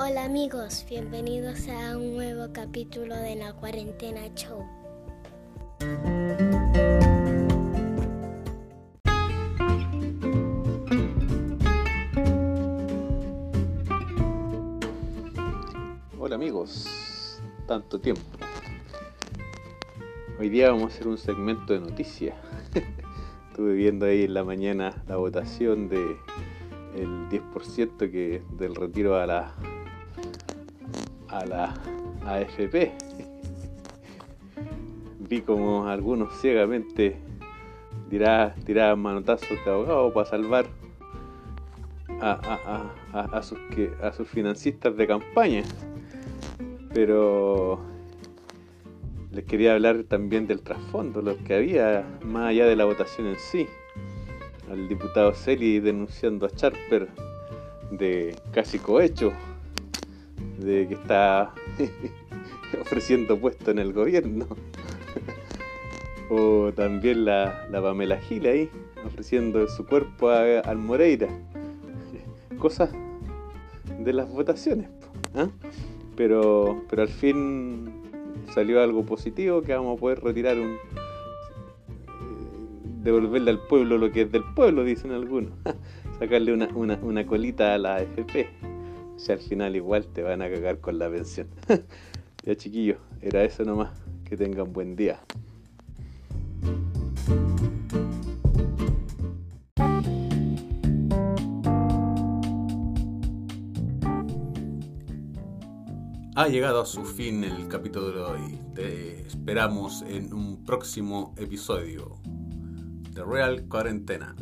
Hola amigos, bienvenidos a un nuevo capítulo de la cuarentena show. Hola amigos, tanto tiempo. Hoy día vamos a hacer un segmento de noticias. Estuve viendo ahí en la mañana la votación de el 10% que del retiro a la a la AFP. Vi como algunos ciegamente tiraban manotazos de abogado para salvar a, a, sus, que, a sus financistas de campaña. Pero les quería hablar también del trasfondo, lo que había más allá de la votación en sí. Al diputado Celi denunciando a Charper de casi cohecho de que está ofreciendo puesto en el gobierno. o también la, la, Pamela Gil ahí, ofreciendo su cuerpo al Moreira. Cosas de las votaciones. ¿ah? Pero, pero al fin salió algo positivo que vamos a poder retirar un... Eh, devolverle al pueblo lo que es del pueblo, dicen algunos. Sacarle una, una, una colita a la AFP. Si al final igual te van a cagar con la pensión. ya chiquillos, era eso nomás. Que tengan buen día. Ha llegado a su fin el capítulo de hoy. Te esperamos en un próximo episodio de Real Cuarentena.